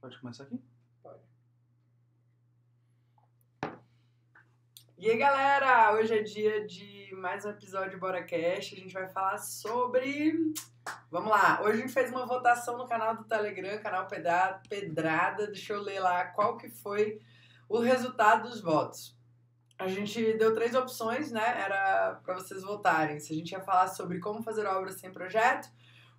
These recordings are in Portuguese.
Pode começar aqui? Pode. E aí, galera! Hoje é dia de mais um episódio de BoraCast. A gente vai falar sobre. Vamos lá! Hoje a gente fez uma votação no canal do Telegram, canal. Pedrada. Deixa eu ler lá qual que foi o resultado dos votos. A gente deu três opções, né? Era para vocês votarem. Se a gente ia falar sobre como fazer obras sem projeto,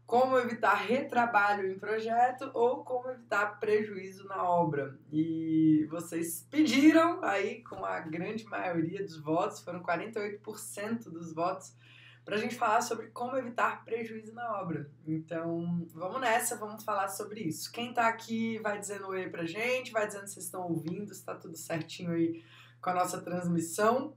como evitar retrabalho em projeto ou como evitar prejuízo na obra. E vocês pediram aí, com a grande maioria dos votos, foram 48% dos votos, para a gente falar sobre como evitar prejuízo na obra. Então, vamos nessa, vamos falar sobre isso. Quem está aqui vai dizendo oi pra gente, vai dizendo se vocês estão ouvindo, se está tudo certinho aí com a nossa transmissão.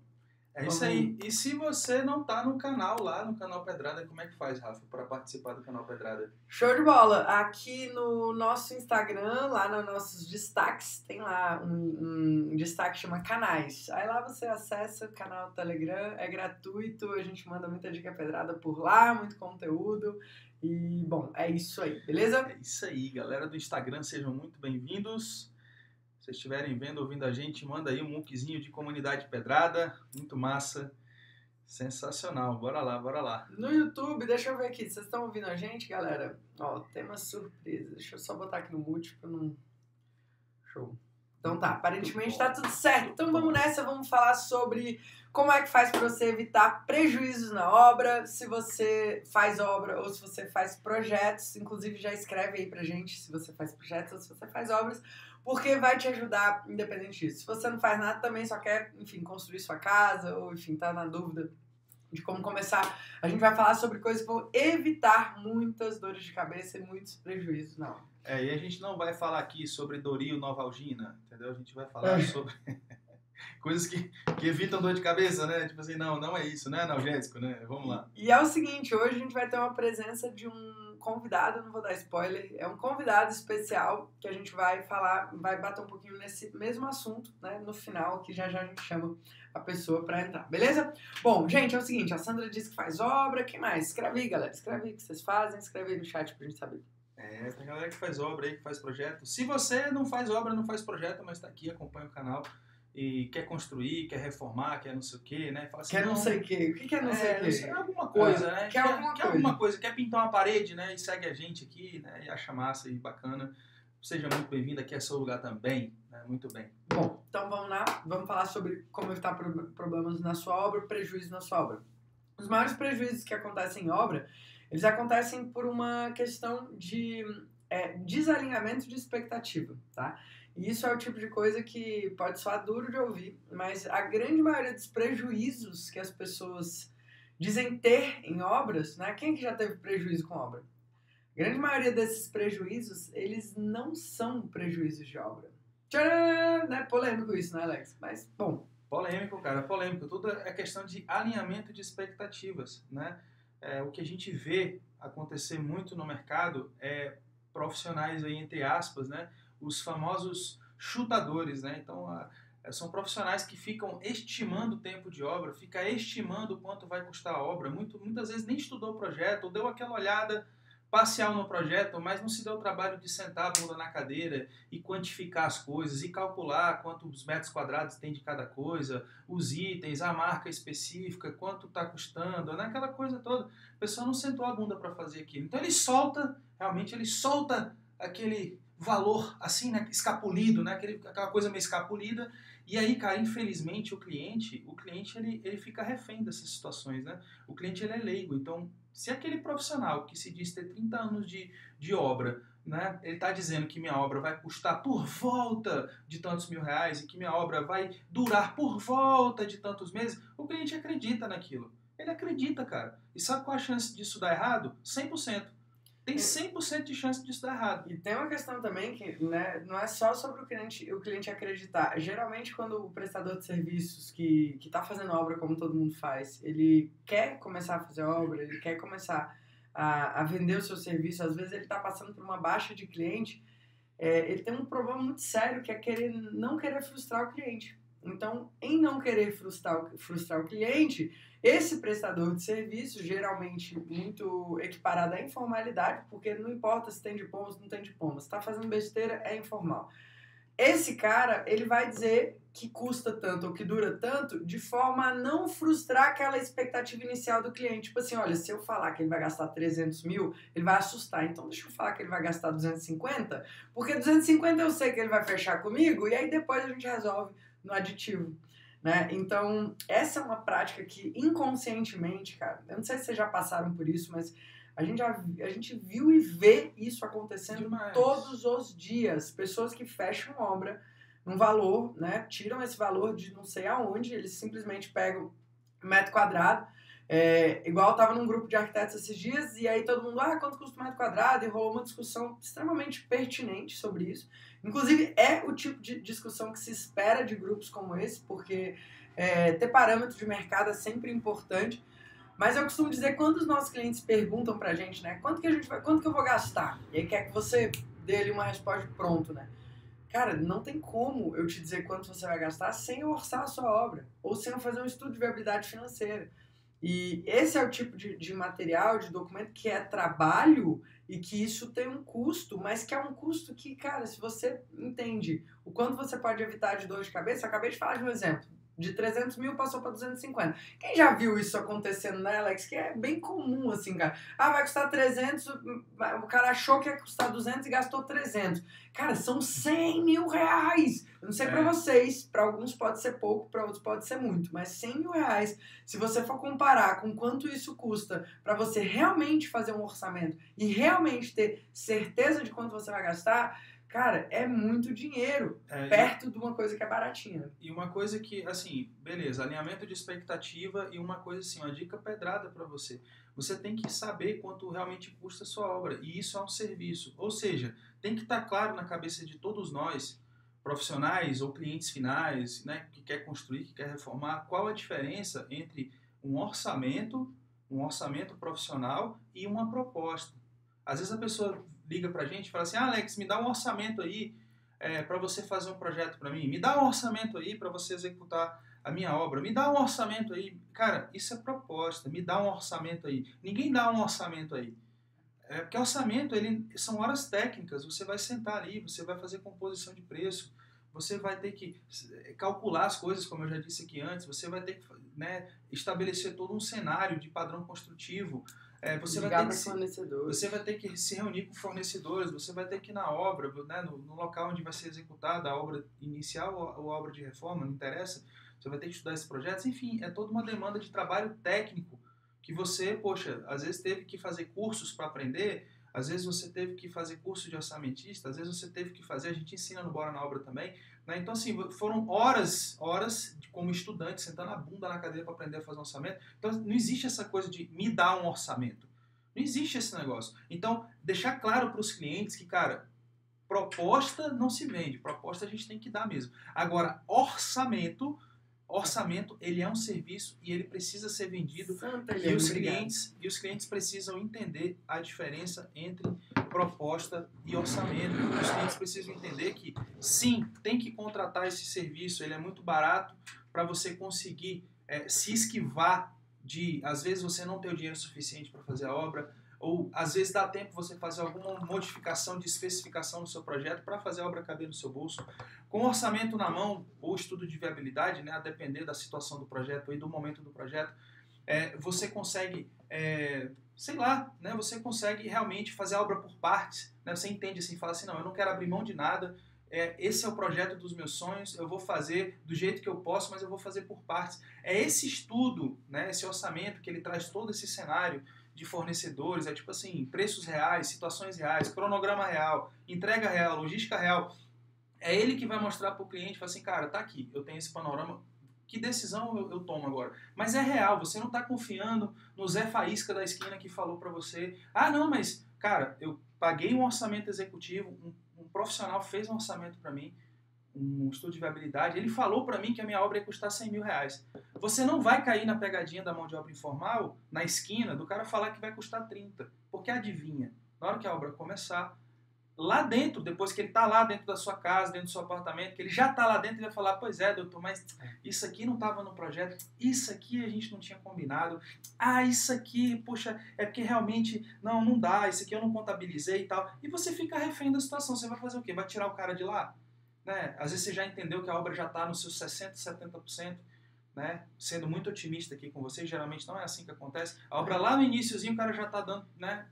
É isso aí. E se você não tá no canal lá, no canal Pedrada, como é que faz, Rafa, para participar do canal Pedrada? Show de bola! Aqui no nosso Instagram, lá nos nossos destaques, tem lá um, um destaque que chama canais. Aí lá você acessa o canal Telegram, é gratuito, a gente manda muita dica pedrada por lá, muito conteúdo. E, bom, é isso aí, beleza? É isso aí, galera do Instagram, sejam muito bem-vindos vocês estiverem vendo, ouvindo a gente, manda aí um muquezinho de comunidade pedrada. Muito massa. Sensacional. Bora lá, bora lá. No YouTube, deixa eu ver aqui. Vocês estão ouvindo a gente, galera? Ó, tema surpresa. Deixa eu só botar aqui no mute pra não. Show. Então tá, aparentemente tá tudo certo. Então vamos nessa, vamos falar sobre como é que faz para você evitar prejuízos na obra, se você faz obra ou se você faz projetos. Inclusive já escreve aí pra gente se você faz projetos ou se você faz obras porque vai te ajudar independente disso. Se você não faz nada também, só quer, enfim, construir sua casa, ou enfim, tá na dúvida de como começar, a gente vai falar sobre coisas que vão evitar muitas dores de cabeça e muitos prejuízos, não. É, e a gente não vai falar aqui sobre Doril Novalgina, entendeu? A gente vai falar é. sobre coisas que, que evitam dor de cabeça, né? Tipo assim, não, não é isso, né, analgésico, né? Vamos lá. E é o seguinte, hoje a gente vai ter uma presença de um convidado, não vou dar spoiler, é um convidado especial que a gente vai falar, vai bater um pouquinho nesse mesmo assunto, né, no final, que já já a gente chama a pessoa para entrar, beleza? Bom, gente, é o seguinte, a Sandra disse que faz obra, quem mais? Escreve aí, galera, escreve aí o que vocês fazem, escreve aí no chat pra gente saber. É, tem galera que faz obra aí, que faz projeto. Se você não faz obra, não faz projeto, mas tá aqui, acompanha o canal, e quer construir, quer reformar, quer não sei o quê, né? Fala assim, quer não, sei o quê. O que quer não é, sei o quê? alguma coisa, né? Quer, quer, alguma, quer coisa. alguma coisa. Quer pintar uma parede, né? E segue a gente aqui, né? E acha massa e bacana. Seja muito bem-vindo, aqui é seu lugar também. Né? Muito bem. Bom, então vamos lá. Vamos falar sobre como evitar problemas na sua obra, prejuízos na sua obra. Os maiores prejuízos que acontecem em obra, eles acontecem por uma questão de é, desalinhamento de expectativa, tá? E isso é o tipo de coisa que pode soar duro de ouvir, mas a grande maioria dos prejuízos que as pessoas dizem ter em obras, né? Quem que já teve prejuízo com obra? A grande maioria desses prejuízos, eles não são prejuízos de obra. Tcharam! Né? Polêmico isso, né, Alex? Mas, bom. Polêmico, cara, polêmico. Tudo é questão de alinhamento de expectativas, né? É, o que a gente vê acontecer muito no mercado é profissionais aí, entre aspas, né? Os famosos chutadores, né? Então, a, são profissionais que ficam estimando o tempo de obra, fica estimando quanto vai custar a obra. Muito, muitas vezes nem estudou o projeto, ou deu aquela olhada parcial no projeto, mas não se deu o trabalho de sentar a bunda na cadeira e quantificar as coisas e calcular quantos metros quadrados tem de cada coisa, os itens, a marca específica, quanto está custando, né? aquela coisa toda. O pessoal não sentou a bunda para fazer aquilo. Então ele solta, realmente ele solta aquele valor assim, né, escapulido, né, aquele, aquela coisa meio escapulida. E aí, cara, infelizmente o cliente, o cliente ele, ele fica refém dessas situações, né? O cliente ele é leigo, então se aquele profissional que se diz ter 30 anos de, de obra, né, ele está dizendo que minha obra vai custar por volta de tantos mil reais e que minha obra vai durar por volta de tantos meses, o cliente acredita naquilo. Ele acredita, cara. E sabe qual a chance disso dar errado? 100% tem 100% de chance disso dar errado. E tem uma questão também que né, não é só sobre o cliente, o cliente acreditar. Geralmente, quando o prestador de serviços que está fazendo obra como todo mundo faz, ele quer começar a fazer obra, ele quer começar a, a vender o seu serviço, às vezes ele está passando por uma baixa de cliente, é, ele tem um problema muito sério que é querer, não querer frustrar o cliente. Então, em não querer frustrar, frustrar o cliente, esse prestador de serviço, geralmente muito equiparado à informalidade, porque não importa se tem diplomas ou não tem diplomas, está fazendo besteira, é informal. Esse cara, ele vai dizer que custa tanto ou que dura tanto de forma a não frustrar aquela expectativa inicial do cliente. Tipo assim, olha, se eu falar que ele vai gastar 300 mil, ele vai assustar. Então deixa eu falar que ele vai gastar 250, porque 250 eu sei que ele vai fechar comigo e aí depois a gente resolve no aditivo. Né? Então, essa é uma prática que inconscientemente, cara, eu não sei se vocês já passaram por isso, mas a gente, já, a gente viu e vê isso acontecendo Demais. todos os dias. Pessoas que fecham obra num valor, né? Tiram esse valor de não sei aonde, eles simplesmente pegam metro quadrado. É, igual eu tava num grupo de arquitetos esses dias, e aí todo mundo, ah, quanto custa um metro quadrado? E rolou uma discussão extremamente pertinente sobre isso. Inclusive, é o tipo de discussão que se espera de grupos como esse, porque é, ter parâmetro de mercado é sempre importante. Mas eu costumo dizer quando os nossos clientes perguntam pra gente, né? Quanto que a gente vai, quanto que eu vou gastar? E aí quer que você dê ali uma resposta pronto, né? Cara, não tem como eu te dizer quanto você vai gastar sem eu orçar a sua obra ou sem eu fazer um estudo de viabilidade financeira. E esse é o tipo de, de material, de documento que é trabalho e que isso tem um custo, mas que é um custo que, cara, se você entende o quanto você pode evitar de dor de cabeça, acabei de falar de um exemplo de 300 mil passou para 250. Quem já viu isso acontecendo, né, Alex? Que é bem comum, assim, cara. Ah, vai custar 300, o cara achou que ia custar 200 e gastou 300. Cara, são 100 mil reais. Eu não sei é. para vocês, para alguns pode ser pouco, para outros pode ser muito, mas 100 mil reais, se você for comparar com quanto isso custa para você realmente fazer um orçamento e realmente ter certeza de quanto você vai gastar, Cara, é muito dinheiro é, perto e, de uma coisa que é baratinha. E uma coisa que, assim, beleza, alinhamento de expectativa e uma coisa assim, uma dica pedrada para você. Você tem que saber quanto realmente custa a sua obra e isso é um serviço. Ou seja, tem que estar tá claro na cabeça de todos nós, profissionais ou clientes finais, né, que quer construir, que quer reformar, qual a diferença entre um orçamento, um orçamento profissional e uma proposta. Às vezes a pessoa liga pra gente e fala assim: ah, Alex, me dá um orçamento aí é, para você fazer um projeto para mim, me dá um orçamento aí para você executar a minha obra, me dá um orçamento aí. Cara, isso é proposta, me dá um orçamento aí. Ninguém dá um orçamento aí. É, porque orçamento ele, são horas técnicas, você vai sentar ali, você vai fazer composição de preço, você vai ter que calcular as coisas, como eu já disse aqui antes, você vai ter que né, estabelecer todo um cenário de padrão construtivo, é, você, vai ter que se, você vai ter que se reunir com fornecedores, você vai ter que ir na obra, né, no, no local onde vai ser executada a obra inicial ou a obra de reforma, não interessa, você vai ter que estudar esses projetos, enfim, é toda uma demanda de trabalho técnico que você, poxa, às vezes teve que fazer cursos para aprender, às vezes você teve que fazer curso de orçamentista, às vezes você teve que fazer, a gente ensina no Bora na Obra também, né? Então, assim, foram horas, horas como estudante, sentando a bunda na cadeira para aprender a fazer um orçamento. Então, não existe essa coisa de me dar um orçamento. Não existe esse negócio. Então, deixar claro para os clientes que, cara, proposta não se vende, proposta a gente tem que dar mesmo. Agora, orçamento, orçamento, ele é um serviço e ele precisa ser vendido Santa e os clientes e os clientes precisam entender a diferença entre proposta e orçamento. Os clientes precisam entender que, sim, tem que contratar esse serviço, ele é muito barato para você conseguir é, se esquivar de, às vezes, você não ter o dinheiro suficiente para fazer a obra, ou às vezes dá tempo você fazer alguma modificação de especificação no seu projeto para fazer a obra caber no seu bolso. Com o orçamento na mão, ou estudo de viabilidade, né, a depender da situação do projeto e do momento do projeto, é, você consegue é, sei lá, né, você consegue realmente fazer a obra por partes. Né, você entende assim, fala assim, não, eu não quero abrir mão de nada, é, esse é o projeto dos meus sonhos, eu vou fazer do jeito que eu posso, mas eu vou fazer por partes. É esse estudo, né, esse orçamento que ele traz todo esse cenário de fornecedores, é tipo assim, preços reais, situações reais, cronograma real, entrega real, logística real. É ele que vai mostrar para o cliente, fala assim, cara, tá aqui, eu tenho esse panorama, que decisão eu, eu tomo agora? Mas é real, você não está confiando no Zé Faísca da esquina que falou para você, ah, não, mas, cara, eu paguei um orçamento executivo, um, um profissional fez um orçamento para mim, um estudo de viabilidade, ele falou para mim que a minha obra ia custar 100 mil reais. Você não vai cair na pegadinha da mão de obra informal, na esquina, do cara falar que vai custar 30, porque adivinha, na hora que a obra começar, lá dentro, depois que ele está lá dentro da sua casa, dentro do seu apartamento, que ele já está lá dentro, ele vai falar, pois é, doutor, mas isso aqui não estava no projeto, isso aqui a gente não tinha combinado, ah, isso aqui, puxa, é porque realmente, não, não dá, isso aqui eu não contabilizei e tal. E você fica refém da situação, você vai fazer o quê? Vai tirar o cara de lá? Né? Às vezes você já entendeu que a obra já está nos seus 60%, 70%, né? Sendo muito otimista aqui com você, geralmente não é assim que acontece. A obra lá no iníciozinho o cara já está dando, né?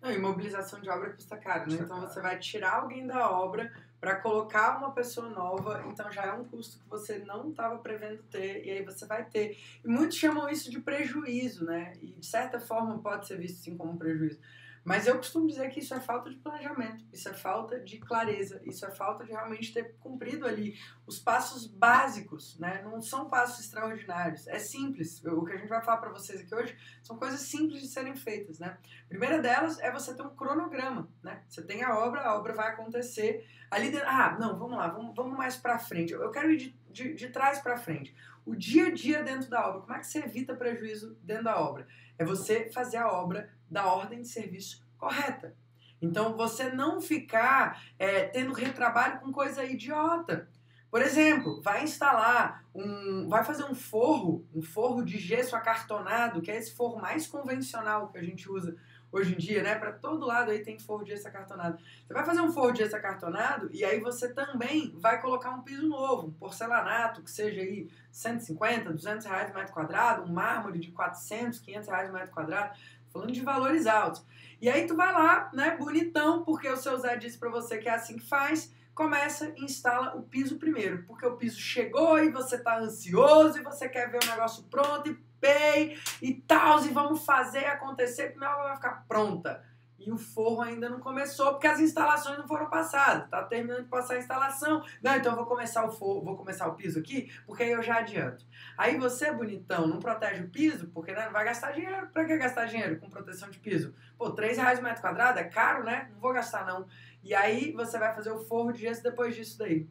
Não, imobilização de obra custa caro, né? Então você vai tirar alguém da obra para colocar uma pessoa nova, então já é um custo que você não estava prevendo ter, e aí você vai ter. E muitos chamam isso de prejuízo, né? E de certa forma pode ser visto sim como prejuízo. Mas eu costumo dizer que isso é falta de planejamento, isso é falta de clareza, isso é falta de realmente ter cumprido ali os passos básicos, né? Não são passos extraordinários, é simples. O que a gente vai falar para vocês aqui hoje são coisas simples de serem feitas, né? A primeira delas é você ter um cronograma, né? Você tem a obra, a obra vai acontecer ali. Ah, não, vamos lá, vamos, vamos mais para frente. Eu quero ir de, de, de trás para frente. O dia a dia dentro da obra, como é que você evita prejuízo dentro da obra? É você fazer a obra da ordem de serviço correta. Então, você não ficar é, tendo retrabalho com coisa idiota. Por exemplo, vai instalar um. Vai fazer um forro, um forro de gesso acartonado, que é esse forro mais convencional que a gente usa hoje em dia, né? Para todo lado aí tem de gesso acartonado. Você vai fazer um forro de gesso acartonado e aí você também vai colocar um piso novo, um porcelanato, que seja aí 150, 200 reais metro quadrado, um mármore de 400, 500 reais metro quadrado falando de valores altos. E aí tu vai lá, né, bonitão, porque o seu Zé disse para você que é assim que faz, começa e instala o piso primeiro, porque o piso chegou e você tá ansioso e você quer ver o negócio pronto e pay e tal, e vamos fazer acontecer, porque minha obra vai ficar pronta e o forro ainda não começou porque as instalações não foram passadas. Tá terminando de passar a instalação. Não, então eu vou começar o forro, vou começar o piso aqui, porque aí eu já adianto. Aí você, bonitão, não protege o piso, porque né, não vai gastar dinheiro. Pra que gastar dinheiro com proteção de piso? Pô, 3 reais o metro quadrado é caro, né? Não vou gastar não. E aí você vai fazer o forro de gesso depois disso daí.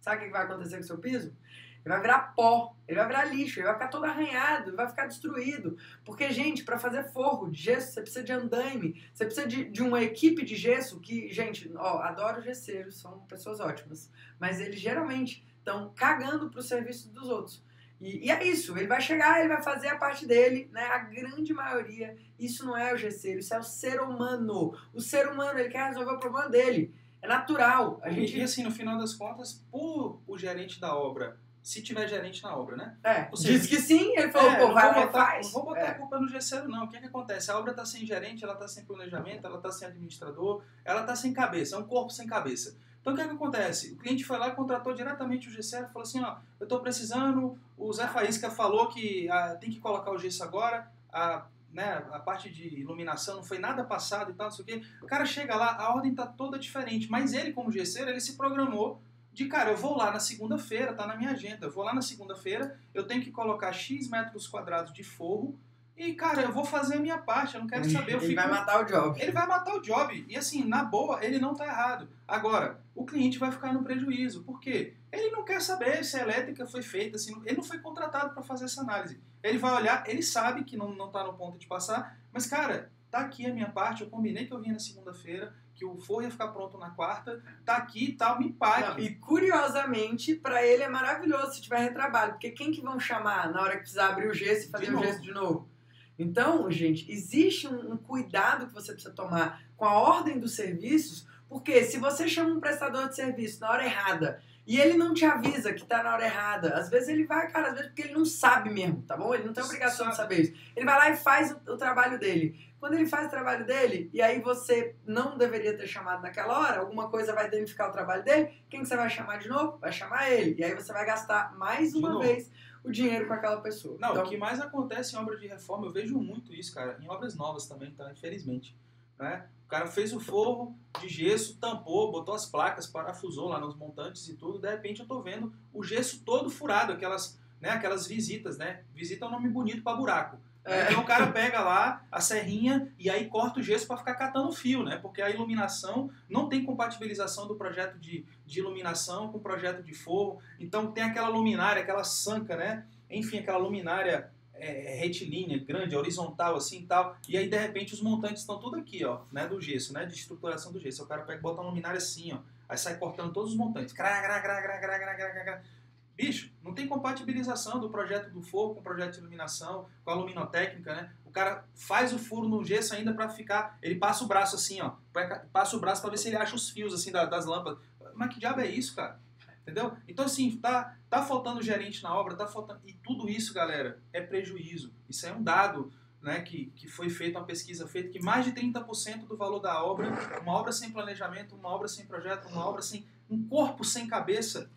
Sabe o que vai acontecer com o seu piso? Ele vai virar pó, ele vai virar lixo, ele vai ficar todo arranhado, ele vai ficar destruído. Porque, gente, para fazer forro de gesso, você precisa de andaime, você precisa de, de uma equipe de gesso que, gente, ó, adoro gesseiros, são pessoas ótimas. Mas eles geralmente estão cagando pro serviço dos outros. E, e, é isso, ele vai chegar, ele vai fazer a parte dele, né? A grande maioria, isso não é o gesseiro, isso é o ser humano. O ser humano, ele quer resolver o problema dele. É natural. A gente... E assim, no final das contas, por o gerente da obra se tiver gerente na obra, né? É, seja, diz que sim, ele falou, é, pô, vai lá botar, Não vou botar é. a culpa no gesseiro, não. O que, é que acontece? A obra está sem gerente, ela está sem planejamento, ela está sem administrador, ela está sem cabeça, é um corpo sem cabeça. Então o que, é que acontece? O cliente foi lá e contratou diretamente o gesseiro e falou assim, ó, eu estou precisando, o Zé Faísca falou que ah, tem que colocar o gesso agora, a, né, a parte de iluminação não foi nada passado e tal, não sei o quê. O cara chega lá, a ordem está toda diferente, mas ele como gesseiro, ele se programou de cara, eu vou lá na segunda-feira, tá na minha agenda, eu vou lá na segunda-feira, eu tenho que colocar X metros quadrados de forro e, cara, eu vou fazer a minha parte, eu não quero saber. Ele fico... vai matar o job. Ele vai matar o job. E assim, na boa, ele não tá errado. Agora, o cliente vai ficar no prejuízo. Por quê? Ele não quer saber se a elétrica foi feita, assim, ele não foi contratado para fazer essa análise. Ele vai olhar, ele sabe que não, não tá no ponto de passar, mas, cara, tá aqui a minha parte, eu combinei que eu vinha na segunda-feira, que o forro ia ficar pronto na quarta, tá aqui e tal, me pague. e curiosamente, para ele é maravilhoso se tiver retrabalho, porque quem que vão chamar na hora que precisar abrir o gesso e fazer o gesso de novo? Então, gente, existe um, um cuidado que você precisa tomar com a ordem dos serviços, porque se você chama um prestador de serviço na hora errada e ele não te avisa que tá na hora errada. Às vezes ele vai, cara, às vezes porque ele não sabe mesmo, tá bom? Ele não tem obrigação de saber isso. Ele vai lá e faz o, o, trabalho dele. Quando ele faz o trabalho dele, e aí você não deveria ter chamado naquela hora, alguma coisa vai danificar o trabalho dele, quem que você vai chamar de novo? Vai chamar ele. E aí você vai gastar mais uma vez o dinheiro com aquela pessoa. Não, então, o que mais acontece em obras de reforma, eu vejo muito isso, cara, em obras novas também, tá? Infelizmente. Né? O cara fez o forro de gesso, tampou, botou as placas, parafusou lá nos montantes e tudo. De repente eu tô vendo o gesso todo furado, aquelas, né, aquelas visitas, né? Visita é um nome bonito para buraco. É. Então o cara pega lá a serrinha e aí corta o gesso para ficar catando fio, né? Porque a iluminação não tem compatibilização do projeto de, de iluminação com o projeto de forro. Então tem aquela luminária, aquela sanca, né? Enfim, aquela luminária é, retilínea, grande, horizontal, assim e tal. E aí, de repente, os montantes estão tudo aqui, ó, né, do gesso, né, de estruturação do gesso. O cara pega e bota uma luminária assim, ó, aí sai cortando todos os montantes. Crá, crá, crá, crá, crá, crá, crá, crá. Bicho, não tem compatibilização do projeto do fogo com o projeto de iluminação, com a luminotécnica, né? O cara faz o furo no gesso ainda para ficar. Ele passa o braço assim, ó. Passa o braço para ver se ele acha os fios assim das lâmpadas. Mas que diabo é isso, cara? Entendeu? Então, assim, tá, tá faltando gerente na obra, tá faltando. E tudo isso, galera, é prejuízo. Isso é um dado né, que, que foi feita uma pesquisa feita que mais de 30% do valor da obra, uma obra sem planejamento, uma obra sem projeto, uma obra sem. um corpo sem cabeça,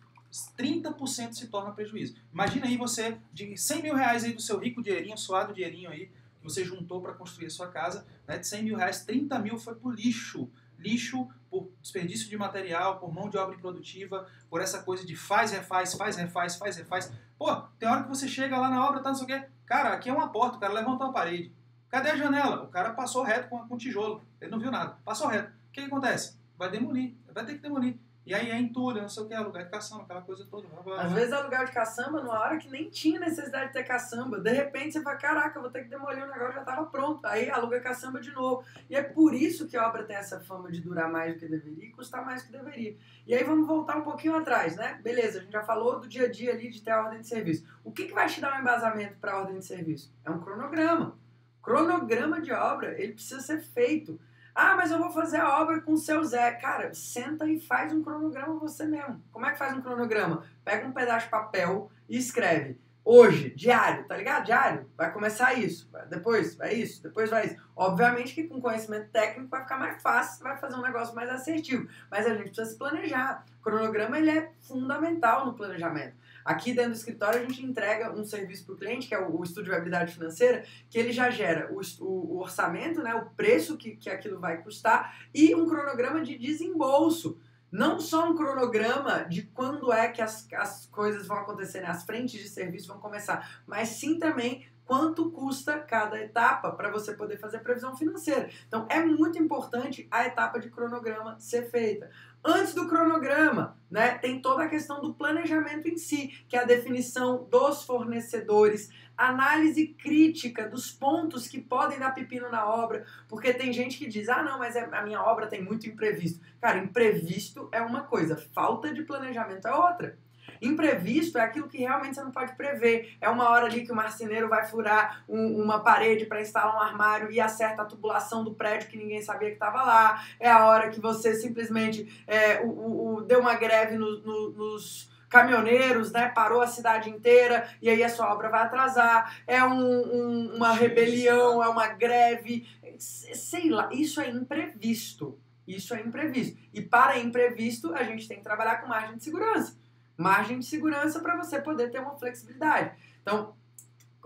30% se torna prejuízo. Imagina aí você, de 100 mil reais aí do seu rico dinheirinho, suado dinheirinho aí, que você juntou para construir a sua casa, né, de 100 mil reais, 30 mil foi pro lixo. Lixo por desperdício de material, por mão de obra improdutiva, por essa coisa de faz, refaz, faz, refaz, faz, refaz. Pô, tem hora que você chega lá na obra, tá, não sei o quê. Cara, aqui é uma porta, o cara levantou a parede. Cadê a janela? O cara passou reto com, com tijolo. Ele não viu nada. Passou reto. O que, que acontece? Vai demolir. Vai ter que demolir. E aí é entulho, não sei o que, alugar de caçamba, aquela coisa toda. Às vezes é alugar de caçamba numa hora que nem tinha necessidade de ter caçamba. De repente você fala, caraca, vou ter que demolir o negócio, já estava pronto. Aí aluga caçamba de novo. E é por isso que a obra tem essa fama de durar mais do que deveria e custar mais do que deveria. E aí vamos voltar um pouquinho atrás, né? Beleza, a gente já falou do dia a dia ali de ter a ordem de serviço. O que, que vai te dar um embasamento para a ordem de serviço? É um cronograma. Cronograma de obra, ele precisa ser feito. Ah, mas eu vou fazer a obra com o seu Zé. Cara, senta e faz um cronograma você mesmo. Como é que faz um cronograma? Pega um pedaço de papel e escreve. Hoje, diário, tá ligado? Diário. Vai começar isso. Depois vai isso. Depois vai isso. Obviamente que com conhecimento técnico vai ficar mais fácil, vai fazer um negócio mais assertivo. Mas a gente precisa se planejar. O cronograma ele é fundamental no planejamento. Aqui dentro do escritório a gente entrega um serviço para o cliente, que é o, o estudo de viabilidade financeira, que ele já gera o, o, o orçamento, né, o preço que, que aquilo vai custar e um cronograma de desembolso. Não só um cronograma de quando é que as, as coisas vão acontecer, né, as frentes de serviço vão começar, mas sim também quanto custa cada etapa para você poder fazer a previsão financeira. Então é muito importante a etapa de cronograma ser feita. Antes do cronograma, né, tem toda a questão do planejamento em si, que é a definição dos fornecedores, análise crítica dos pontos que podem dar pepino na obra, porque tem gente que diz: "Ah, não, mas é, a minha obra tem muito imprevisto". Cara, imprevisto é uma coisa, falta de planejamento é outra. Imprevisto é aquilo que realmente você não pode prever. É uma hora ali que o marceneiro vai furar um, uma parede para instalar um armário e acerta a tubulação do prédio que ninguém sabia que estava lá. É a hora que você simplesmente é, o, o, o, deu uma greve no, no, nos caminhoneiros, né? Parou a cidade inteira e aí a sua obra vai atrasar. É um, um, uma rebelião, é uma greve, sei lá. Isso é imprevisto. Isso é imprevisto. E para imprevisto, a gente tem que trabalhar com margem de segurança margem de segurança para você poder ter uma flexibilidade. Então,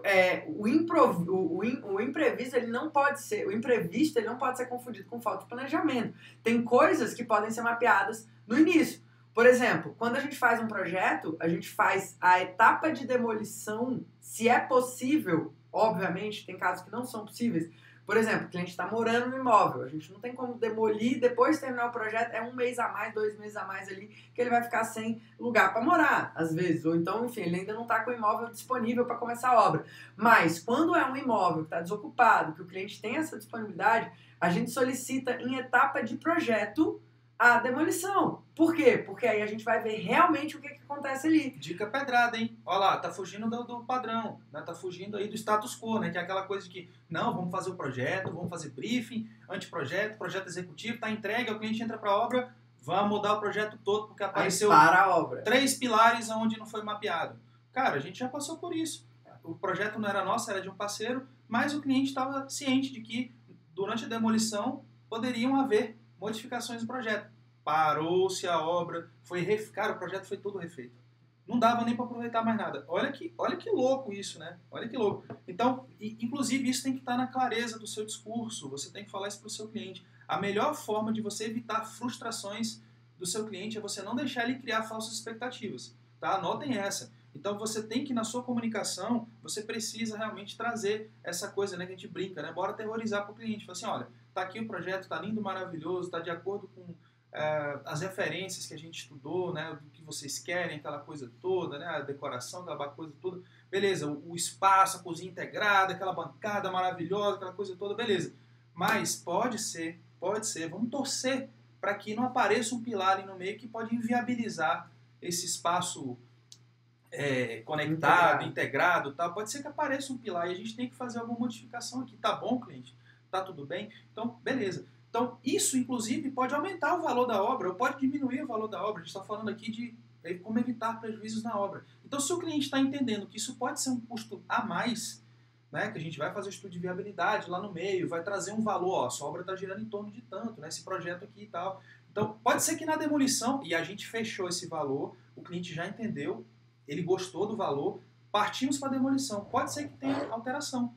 é, o, improv, o, o, o, imprevisto ele não pode ser o imprevisto ele não pode ser confundido com falta de planejamento. Tem coisas que podem ser mapeadas no início. Por exemplo, quando a gente faz um projeto, a gente faz a etapa de demolição, se é possível, obviamente, tem casos que não são possíveis, por exemplo, o cliente está morando no imóvel, a gente não tem como demolir, depois de terminar o projeto, é um mês a mais, dois meses a mais ali, que ele vai ficar sem lugar para morar, às vezes. Ou então, enfim, ele ainda não está com o imóvel disponível para começar a obra. Mas, quando é um imóvel que está desocupado, que o cliente tem essa disponibilidade, a gente solicita em etapa de projeto a demolição. Por quê? Porque aí a gente vai ver realmente o que, que acontece ali. Dica pedrada, hein? Olha lá, tá fugindo do, do, padrão, né? Tá fugindo aí do status quo, né? Que é aquela coisa de que, não, vamos fazer o projeto, vamos fazer briefing, anteprojeto, projeto executivo, tá entregue, o cliente entra para a obra, vamos mudar o projeto todo, porque apareceu para a obra. três pilares onde não foi mapeado. Cara, a gente já passou por isso. O projeto não era nosso, era de um parceiro, mas o cliente estava ciente de que durante a demolição poderiam haver modificações do projeto. Parou-se a obra, foi ref... cara, o projeto foi todo refeito. Não dava nem para aproveitar mais nada. Olha que, olha que louco isso, né? Olha que louco. Então, inclusive isso tem que estar na clareza do seu discurso. Você tem que falar isso para o seu cliente. A melhor forma de você evitar frustrações do seu cliente é você não deixar ele criar falsas expectativas. Tá? Anotem essa. Então você tem que, na sua comunicação, você precisa realmente trazer essa coisa né, que a gente brinca, né? Bora terrorizar para o cliente. Fala assim, olha, tá aqui o projeto, tá lindo, maravilhoso, tá de acordo com é, as referências que a gente estudou, né, do que vocês querem, aquela coisa toda, né, a decoração, aquela coisa toda, beleza, o, o espaço, a cozinha integrada, aquela bancada maravilhosa, aquela coisa toda, beleza. Mas pode ser, pode ser, vamos torcer para que não apareça um pilar ali no meio que pode inviabilizar esse espaço é, conectado, integrado. integrado, tal. Pode ser que apareça um pilar e a gente tem que fazer alguma modificação aqui. Tá bom, cliente? Tá tudo bem? Então, beleza. Então, isso, inclusive, pode aumentar o valor da obra ou pode diminuir o valor da obra. A gente está falando aqui de como evitar prejuízos na obra. Então, se o cliente está entendendo que isso pode ser um custo a mais, né, que a gente vai fazer estudo de viabilidade lá no meio, vai trazer um valor, ó, a sua obra está girando em torno de tanto, né, esse projeto aqui e tal. Então, pode ser que na demolição, e a gente fechou esse valor, o cliente já entendeu, ele gostou do valor, partimos para a demolição. Pode ser que tenha alteração.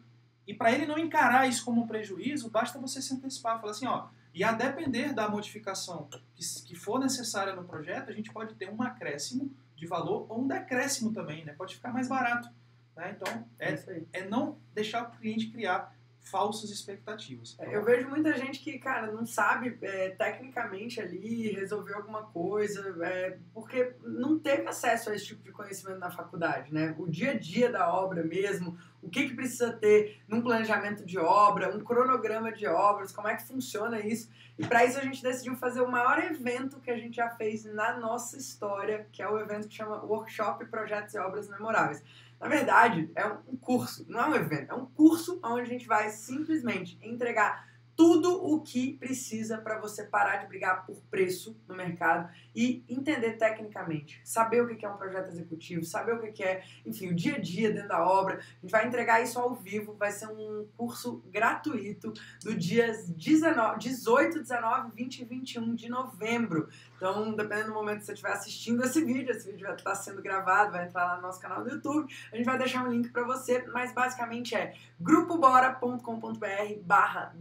E para ele não encarar isso como um prejuízo, basta você se antecipar, falar assim, ó, e a depender da modificação que, que for necessária no projeto, a gente pode ter um acréscimo de valor ou um decréscimo também, né? Pode ficar mais barato. Né? Então, é, é não deixar o cliente criar falsas expectativas. É, eu vejo muita gente que, cara, não sabe é, tecnicamente ali resolver alguma coisa, é, porque não teve acesso a esse tipo de conhecimento na faculdade, né? O dia a dia da obra mesmo, o que, que precisa ter num planejamento de obra, um cronograma de obras, como é que funciona isso. E para isso a gente decidiu fazer o maior evento que a gente já fez na nossa história, que é o evento que chama Workshop Projetos e Obras Memoráveis. Na verdade, é um curso, não é um evento, é um curso onde a gente vai simplesmente entregar tudo o que precisa para você parar de brigar por preço no mercado e entender tecnicamente, saber o que é um projeto executivo, saber o que é, enfim, o dia a dia dentro da obra. A gente vai entregar isso ao vivo, vai ser um curso gratuito do dias 19, 18, 19, 20 e 21 de novembro. Então, dependendo do momento que você estiver assistindo esse vídeo, esse vídeo vai estar sendo gravado, vai entrar lá no nosso canal do YouTube, a gente vai deixar um link para você, mas basicamente é grupobora.com.br barra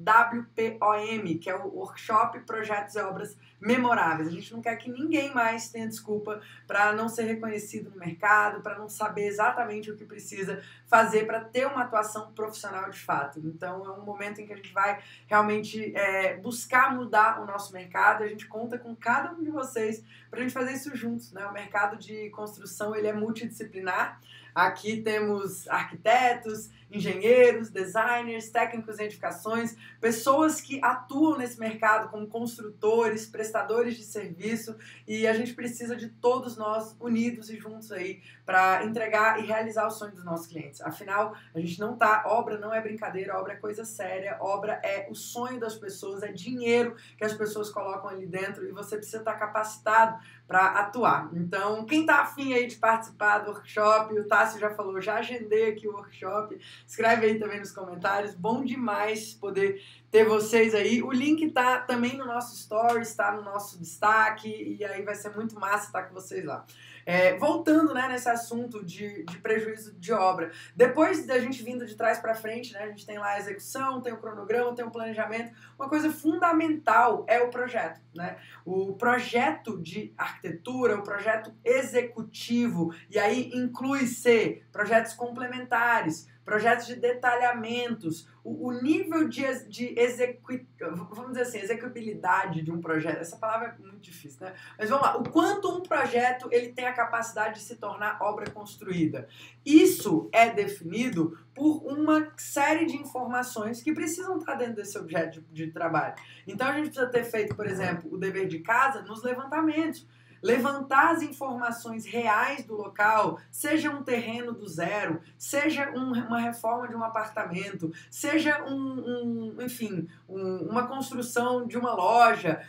WPOM, que é o Workshop Projetos e Obras Memoráveis. A gente não quer que ninguém mais tenha desculpa para não ser reconhecido no mercado, para não saber exatamente o que precisa fazer para ter uma atuação profissional de fato. Então, é um momento em que a gente vai realmente é, buscar mudar o nosso mercado. A gente conta com cada um de vocês para a gente fazer isso juntos. Né? O mercado de construção ele é multidisciplinar. Aqui temos arquitetos, engenheiros, designers, técnicos em edificações, pessoas que atuam nesse mercado como construtores, prestadores de serviço e a gente precisa de todos nós unidos e juntos aí para entregar e realizar o sonho dos nossos clientes. Afinal, a gente não tá, obra não é brincadeira, obra é coisa séria, obra é o sonho das pessoas, é dinheiro que as pessoas colocam ali dentro e você precisa estar tá capacitado para atuar. Então, quem tá afim aí de participar do workshop, o Tássio já falou, já agendei aqui o workshop, escreve aí também nos comentários, bom demais poder ter vocês aí. O link tá também no nosso stories, tá no nosso destaque, e aí vai ser muito massa estar com vocês lá. É, voltando né, nesse assunto de, de prejuízo de obra, depois da gente vindo de trás para frente, né, a gente tem lá a execução, tem o cronograma, tem o planejamento. Uma coisa fundamental é o projeto. Né? O projeto de arquitetura, o projeto executivo, e aí inclui-se projetos complementares, projetos de detalhamentos, o, o nível de, de execu, vamos dizer assim, execuibilidade de um projeto, essa palavra é muito difícil, né? Mas vamos lá, o quanto um projeto ele tem a capacidade de se tornar obra construída. Isso é definido por uma série de informações que precisam estar dentro desse objeto de, de trabalho. Então a gente precisa ter feito, por exemplo, o dever de casa nos levantamentos levantar as informações reais do local, seja um terreno do zero, seja um, uma reforma de um apartamento, seja um, um enfim, um, uma construção de uma loja,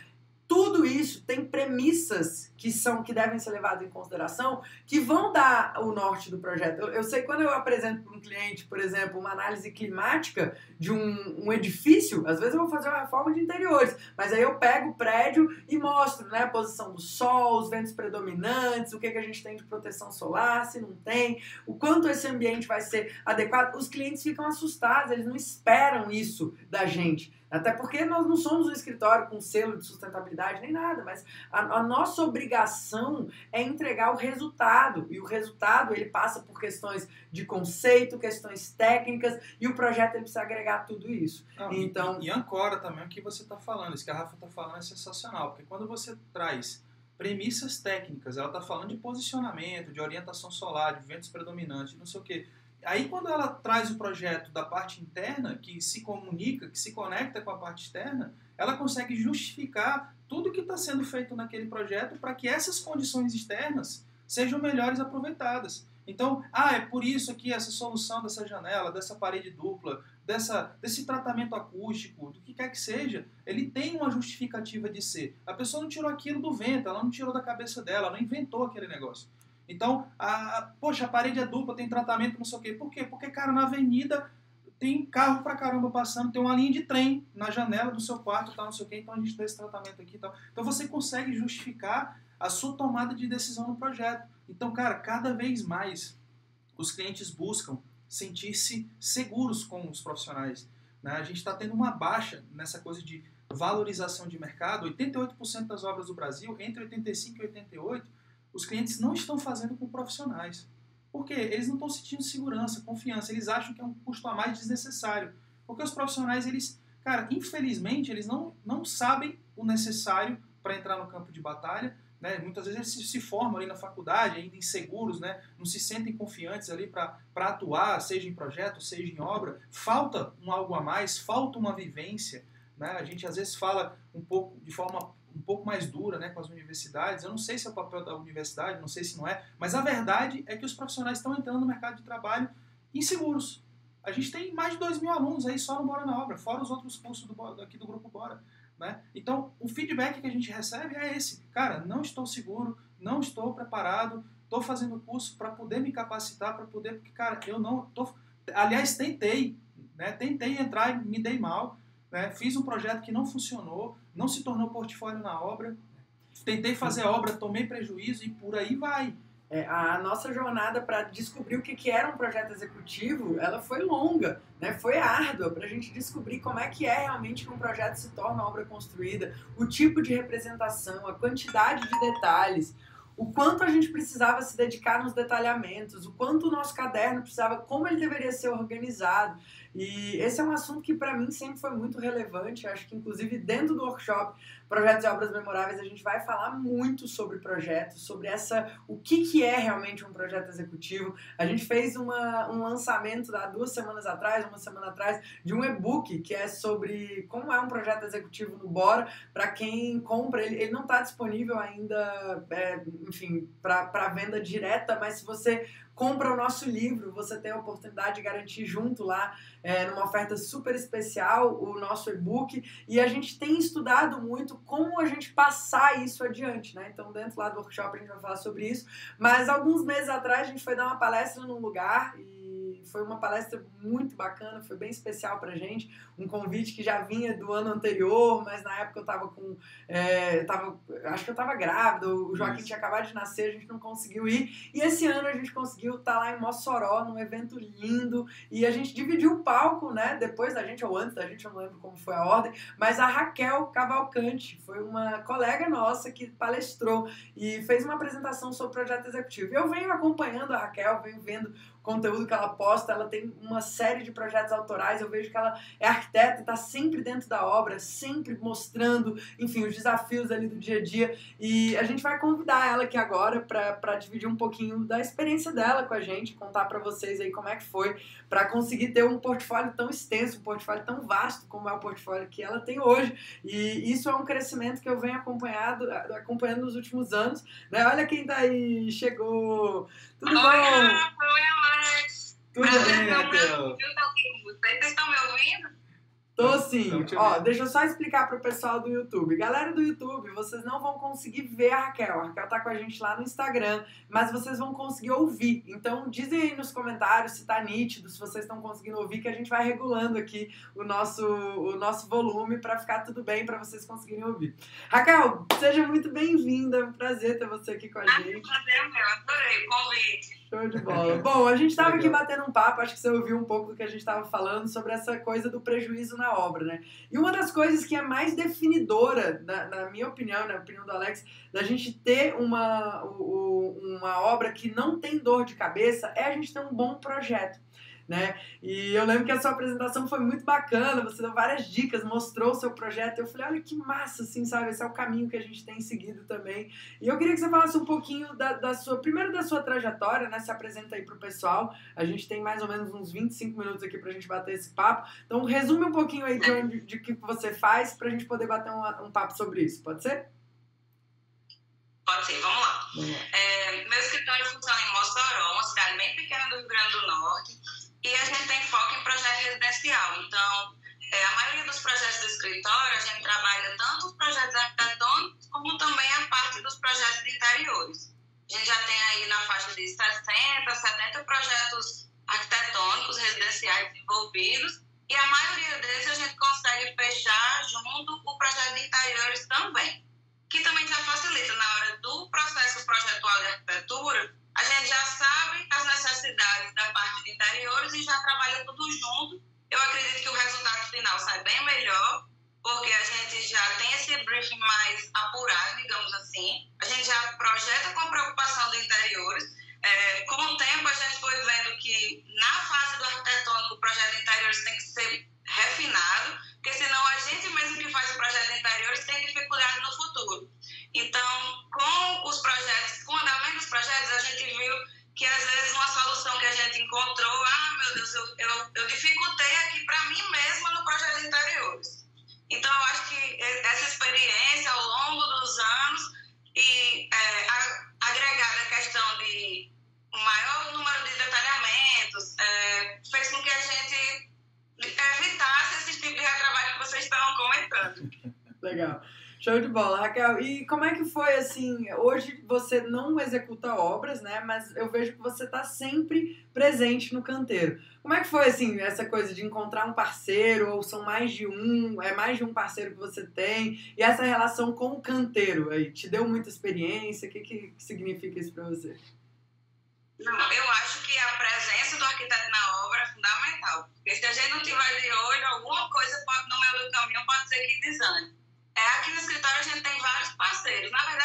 tudo isso tem premissas que são que devem ser levadas em consideração que vão dar o norte do projeto. Eu, eu sei quando eu apresento para um cliente, por exemplo, uma análise climática de um, um, edifício, às vezes eu vou fazer uma reforma de interiores, mas aí eu pego o prédio e mostro né, a posição do sol, os ventos predominantes, o que, que a gente tem de proteção solar, se não tem, o quanto esse ambiente vai ser adequado. Os clientes ficam assustados, eles não esperam isso da gente. Até porque nós não somos um escritório com selo de sustentabilidade nem nada, mas a, a nossa obrigação é entregar o resultado. E o resultado ele passa por questões de conceito, questões técnicas, e o projeto ele precisa agregar tudo isso. Não, então, e, e ancora também o que você está falando, isso que a Rafa está falando é sensacional, porque quando você traz premissas técnicas, ela está falando de posicionamento, de orientação solar, de ventos predominantes, não sei o quê. Aí quando ela traz o projeto da parte interna, que se comunica, que se conecta com a parte externa, ela consegue justificar tudo que está sendo feito naquele projeto para que essas condições externas sejam melhores aproveitadas. Então, ah, é por isso que essa solução dessa janela, dessa parede dupla, dessa, desse tratamento acústico, do que quer que seja, ele tem uma justificativa de ser. A pessoa não tirou aquilo do vento, ela não tirou da cabeça dela, ela não inventou aquele negócio. Então, a, poxa, a parede é dupla, tem tratamento, não sei o quê. Por quê? Porque, cara, na avenida tem carro pra caramba passando, tem uma linha de trem na janela do seu quarto, tal, não sei o quê, então a gente dá esse tratamento aqui e tal. Então você consegue justificar a sua tomada de decisão no projeto. Então, cara, cada vez mais os clientes buscam sentir-se seguros com os profissionais. Né? A gente está tendo uma baixa nessa coisa de valorização de mercado. 88% das obras do Brasil, entre 85 e 88, os clientes não estão fazendo com profissionais. Por quê? Eles não estão sentindo segurança, confiança, eles acham que é um custo a mais desnecessário. Porque os profissionais, eles, cara, infelizmente, eles não, não sabem o necessário para entrar no campo de batalha. Né? Muitas vezes eles se, se, formam ali na faculdade, ainda inseguros, né? não se sentem confiantes ali para atuar, seja em projeto, seja em obra. Falta um algo a mais, falta uma vivência. Né? A gente às vezes fala um pouco de forma um pouco mais dura né, com as universidades. Eu não sei se é o papel da universidade, não sei se não é, mas a verdade é que os profissionais estão entrando no mercado de trabalho inseguros. A gente tem mais de 2 mil alunos aí só no Bora na Obra, fora os outros cursos do, aqui do Grupo Bora. Né? Então, o feedback que a gente recebe é esse. Cara, não estou seguro, não estou preparado, estou fazendo curso para poder me capacitar, para poder... Porque, cara, eu não... Tô, aliás, tentei, né? tentei entrar e me dei mal, né? fiz um projeto que não funcionou, não se tornou portfólio na obra. Tentei fazer a obra, tomei prejuízo e por aí vai. É, a nossa jornada para descobrir o que, que era um projeto executivo, ela foi longa, né? foi árdua para a gente descobrir como é que é realmente que um projeto se torna obra construída, o tipo de representação, a quantidade de detalhes, o quanto a gente precisava se dedicar nos detalhamentos, o quanto o nosso caderno precisava, como ele deveria ser organizado. E esse é um assunto que para mim sempre foi muito relevante. Acho que inclusive dentro do workshop Projetos e Obras Memoráveis a gente vai falar muito sobre projetos, sobre essa o que, que é realmente um projeto executivo. A gente fez uma, um lançamento há duas semanas atrás, uma semana atrás, de um e-book que é sobre como é um projeto executivo no Bora. Para quem compra, ele, ele não está disponível ainda, é, enfim, para venda direta, mas se você compra o nosso livro, você tem a oportunidade de garantir junto lá, é, numa oferta super especial, o nosso e-book. E a gente tem estudado muito como a gente passar isso adiante, né? Então, dentro lá do workshop a gente vai falar sobre isso. Mas alguns meses atrás a gente foi dar uma palestra num lugar e foi uma palestra muito bacana, foi bem especial pra gente. Um convite que já vinha do ano anterior, mas na época eu tava com. É, tava, acho que eu tava grávida, o Joaquim Isso. tinha acabado de nascer, a gente não conseguiu ir. E esse ano a gente conseguiu estar tá lá em Mossoró, num evento lindo. E a gente dividiu o palco, né? Depois da gente, ou antes da gente, eu não lembro como foi a ordem. Mas a Raquel Cavalcante foi uma colega nossa que palestrou e fez uma apresentação sobre o projeto executivo. Eu venho acompanhando a Raquel, venho vendo conteúdo que ela posta, ela tem uma série de projetos autorais, eu vejo que ela é arquiteta, está sempre dentro da obra, sempre mostrando, enfim, os desafios ali do dia a dia. E a gente vai convidar ela aqui agora para dividir um pouquinho da experiência dela com a gente, contar para vocês aí como é que foi para conseguir ter um portfólio tão extenso, um portfólio tão vasto como é o portfólio que ela tem hoje. E isso é um crescimento que eu venho acompanhado, acompanhando nos últimos anos. Né? Olha quem tá aí, chegou. Tudo oi, bom? Oi, Alex. Tudo bem, Raquel? Vocês estão me ouvindo? Tô sim. Ó, deixa eu só explicar pro pessoal do YouTube. Galera do YouTube, vocês não vão conseguir ver a Raquel. A Raquel tá com a gente lá no Instagram, mas vocês vão conseguir ouvir. Então, dizem aí nos comentários se tá nítido, se vocês estão conseguindo ouvir, que a gente vai regulando aqui o nosso, o nosso volume para ficar tudo bem, para vocês conseguirem ouvir. Raquel, seja muito bem-vinda. É um prazer ter você aqui com a gente. Ah, prazer meu, adorei o convite. Show de bola. Bom, a gente estava aqui batendo um papo, acho que você ouviu um pouco do que a gente estava falando sobre essa coisa do prejuízo na obra, né? E uma das coisas que é mais definidora, na, na minha opinião, na opinião do Alex, da gente ter uma, uma obra que não tem dor de cabeça, é a gente ter um bom projeto né? E eu lembro que a sua apresentação foi muito bacana, você deu várias dicas, mostrou o seu projeto. Eu falei, olha que massa, assim, sabe? Esse é o caminho que a gente tem seguido também. E eu queria que você falasse um pouquinho da, da sua, primeiro da sua trajetória, né? Se apresenta aí pro pessoal. A gente tem mais ou menos uns 25 minutos aqui pra gente bater esse papo. Então, resume um pouquinho aí de onde, de que você faz pra gente poder bater um, um papo sobre isso, pode ser? Pode ser, vamos lá. É, meu escritório funciona em Mossoró, uma cidade bem pequena do Rio Grande do Norte. E a gente tem foco em projeto residencial. Então, é, a maioria dos projetos do escritório, a gente trabalha tanto os projetos arquitetônicos, como também a parte dos projetos de interiores. A gente já tem aí na faixa de 60, 70 projetos arquitetônicos residenciais desenvolvidos, e a maioria deles a gente consegue fechar junto o projeto de interiores também, que também já facilita na hora do processo projetual de arquitetura, a gente já sabe as necessidades da parte de interiores e já trabalha tudo junto. Eu acredito que o resultado final sai bem melhor, porque a gente já tem esse briefing mais apurado, digamos assim. A gente já projeta com preocupação do interiores. É, com o tempo, a gente foi vendo que na fase do arquitetônico, o projeto de interiores tem que ser refinado, porque senão a gente mesmo que faz o projeto de interiores tem dificuldade no futuro. Então, com os projetos, com o andamento dos projetos, a gente viu que às vezes uma solução que a gente encontrou, ah, meu Deus, eu, eu, eu dificultei aqui para mim mesma no projeto de interiores. Então, eu acho que essa experiência ao longo dos anos e é, agregada a questão de maior número de detalhamentos, é, fez com que a gente evitasse esse tipo de retrabalho que vocês estavam comentando. Legal. Show de bola, Raquel. E como é que foi assim? Hoje você não executa obras, né? Mas eu vejo que você está sempre presente no canteiro. Como é que foi assim essa coisa de encontrar um parceiro ou são mais de um? É mais de um parceiro que você tem? E essa relação com o canteiro aí te deu muita experiência? O que, que significa isso para você? Não, eu acho que a presença do arquiteto na obra é fundamental. Porque se a gente não tiver de olho, alguma coisa pode, no meio do caminho pode ser que desane. Escritório a gente tem vários parceiros. Na verdade,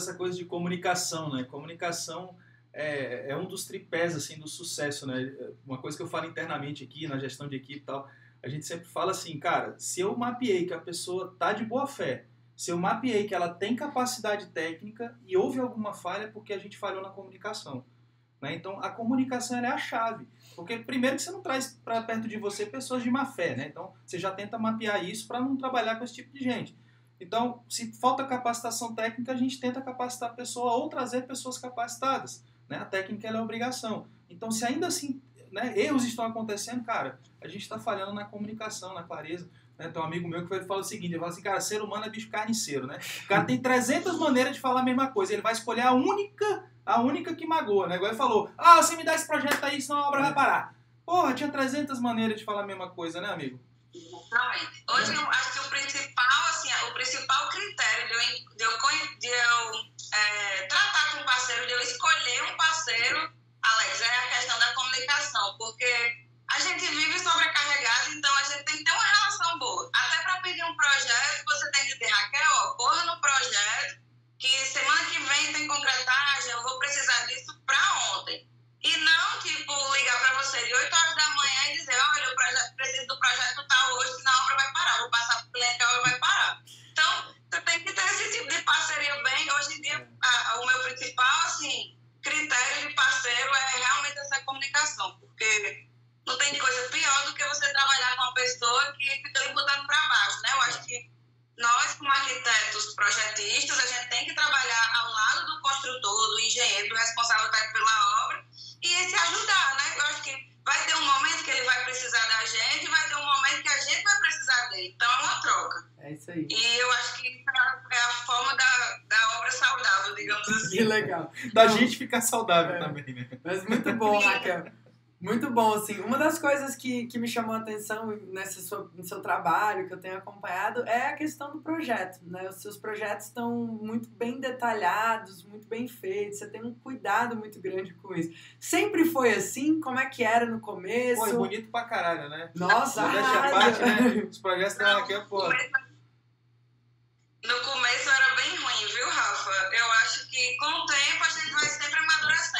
essa coisa de comunicação, né? Comunicação é, é um dos tripés, assim, do sucesso, né? Uma coisa que eu falo internamente aqui, na gestão de equipe e tal, a gente sempre fala assim, cara, se eu mapeei que a pessoa tá de boa fé, se eu mapeei que ela tem capacidade técnica e houve alguma falha é porque a gente falhou na comunicação. Né? Então, a comunicação é a chave. Porque, primeiro, que você não traz para perto de você pessoas de má fé. Né? Então, você já tenta mapear isso para não trabalhar com esse tipo de gente. Então, se falta capacitação técnica, a gente tenta capacitar a pessoa ou trazer pessoas capacitadas. Né? A técnica é obrigação. Então, se ainda assim né, erros estão acontecendo, cara, a gente está falhando na comunicação, na clareza. Né? Tem um amigo meu que fala o seguinte, ele fala assim, cara, ser humano é bicho carniceiro, né? O cara tem 300 maneiras de falar a mesma coisa, ele vai escolher a única, a única que magoa, né? Igual ele falou, ah, você me dá esse projeto aí, senão a obra vai parar. Porra, tinha 300 maneiras de falar a mesma coisa, né, amigo? Hoje eu acho que o principal, assim, o principal critério de eu, de eu, de eu é, tratar com um parceiro, de eu escolher um parceiro, Alex, é a questão da comunicação, porque a gente vive sobrecarregado, então a gente tem que ter uma relação boa. Até para pedir um projeto, você tem que ter, Raquel, ó, corra no projeto, que semana que vem tem concretagem, eu vou precisar disso para ontem. E não, tipo, ligar para você de 8 horas da manhã e dizer, olha, eu preciso do projeto tal hoje, senão a obra vai parar. Vou passar para o cliente a obra vai parar. Então, você tem que ter esse tipo de parceria bem. Hoje em dia, a, o meu principal, assim, critério de parceiro é realmente essa comunicação. Porque não tem coisa pior do que você trabalhar com uma pessoa que fica lhe botando para baixo, né? Eu acho que nós, como arquitetos projetistas, a gente tem que trabalhar ao lado do construtor, do engenheiro, do responsável pela obra, e se ajudar, né? Eu acho que vai ter um momento que ele vai precisar da gente e vai ter um momento que a gente vai precisar dele. Então é uma troca. É isso aí. E eu acho que é a forma da, da obra saudável, digamos assim. Que legal. Da gente ficar saudável é. também, né? Mas muito bom, Raquel. Muito bom, assim. Uma das coisas que, que me chamou a atenção nesse seu, no seu trabalho, que eu tenho acompanhado, é a questão do projeto, né? Os seus projetos estão muito bem detalhados, muito bem feitos, você tem um cuidado muito grande com isso. Sempre foi assim? Como é que era no começo? Pô, é bonito pra caralho, né? Nossa! Deixa a parte, né? Os projetos estão aqui, pô... No começo era bem ruim, viu, Rafa? Eu acho que com o tempo a gente vai sempre amadurecendo,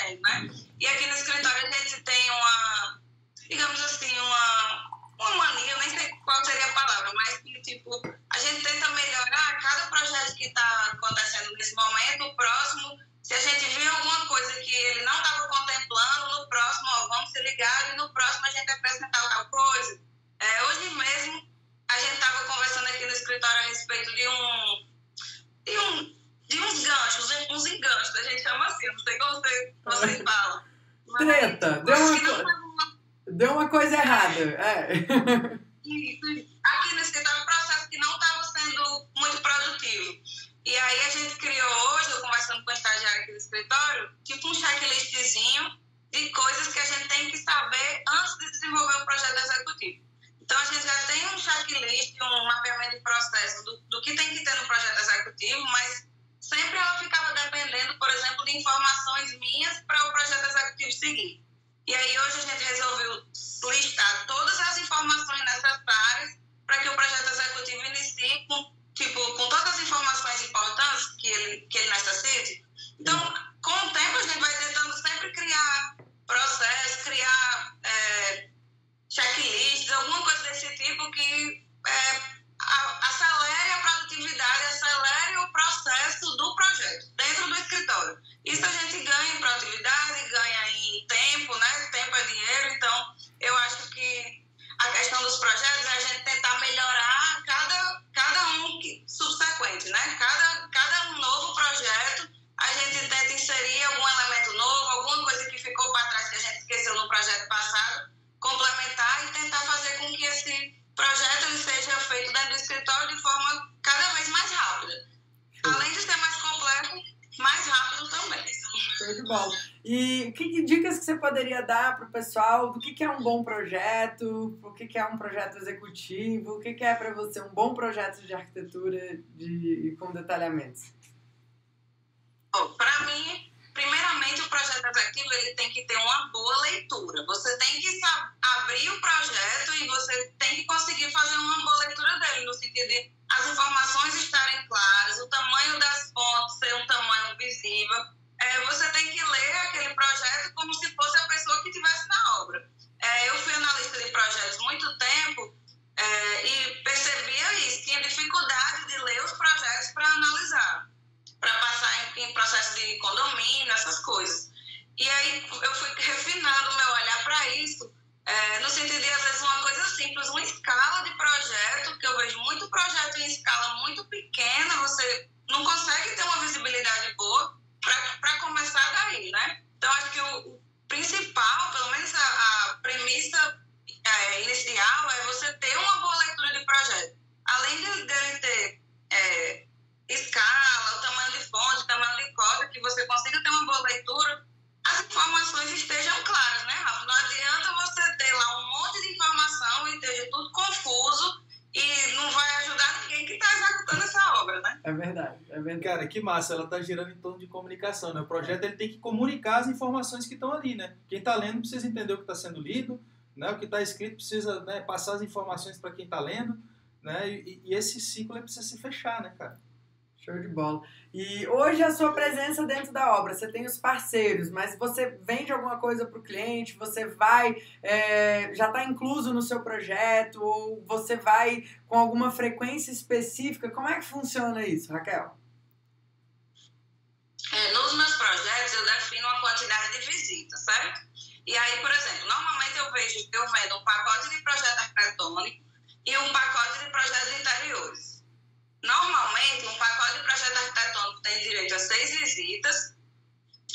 que, que, dicas que você poderia dar para o pessoal do que, que é um bom projeto, o que, que é um projeto executivo, o que, que é para você um bom projeto de arquitetura de, com detalhamentos? Oh, para mim, primeiramente, o projeto executivo ele tem que ter uma boa leitura. Você tem que abrir o projeto e você tem que conseguir fazer uma boa leitura dele, no sentido de as informações estarem claras, o tamanho das fontes ser um tamanho visível. É, você tem que ler aquele projeto como se fosse a pessoa que estivesse na obra. É, eu fui analista de projetos muito tempo é, e percebia isso, tinha dificuldade de ler os projetos para analisar para passar em, em, processo de condomínio, essas coisas. E aí eu fui refinando o meu olhar para isso, é, no sentido de, às vezes, uma coisa simples, uma escala de projeto, que eu vejo muito projeto em escala muito pequena, você não consegue ter uma visibilidade boa para começar daí, né? Então, acho que o, o principal, pelo menos a, a premissa é, inicial, é você ter uma boa leitura de projeto. Além de, dele ter é, escala, o tamanho de fonte, o tamanho de código, que você consiga ter uma boa leitura, as informações estejam claras, né, Rafa? Não adianta você ter lá um monte de informação e esteja tudo confuso e não vai ajudar ninguém que está executando essa obra, né? É verdade, é verdade. Cara, que massa, ela está girando em torno de comunicação, né? O projeto ele tem que comunicar as informações que estão ali, né? Quem está lendo precisa entender o que está sendo lido, né? O que está escrito precisa né, passar as informações para quem está lendo, né? E, e, esse ciclo precisa se fechar, né, cara? Show de bola. E hoje a sua presença dentro da obra, você tem os parceiros, mas você vende alguma coisa para o cliente, você vai, é, já está incluso no seu projeto, ou você vai com alguma frequência específica? Como é que funciona isso, Raquel? É, nos meus projetos eu defino uma quantidade de visitas, certo? E aí, por exemplo, normalmente eu vejo, eu vendo um pacote de projeto arquitetônico e um pacote de projetos interiores. Normalmente, um pacote de projeto arquitetônico tem direito a seis visitas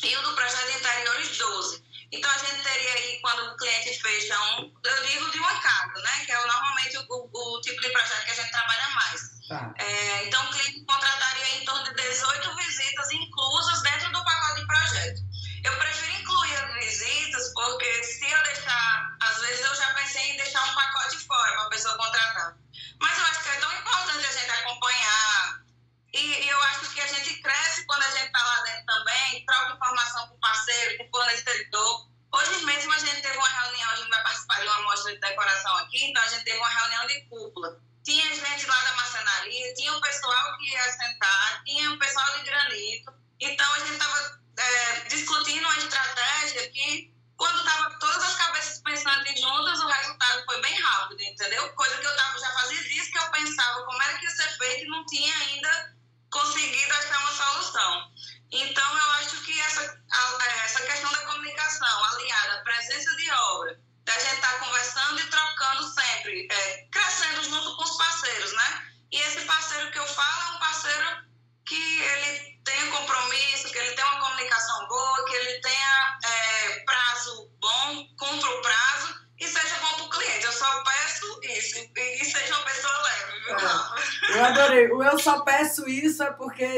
e o do projeto de interiores, 12. Então, a gente teria aí, quando o cliente fecha um, eu digo de uma casa, né? Que é normalmente o, o, o tipo de projeto que a gente trabalha mais. Tá. É, então, o cliente contrataria em torno de 18 visitas inclusas dentro do pacote de projeto. Eu prefiro incluir as visitas,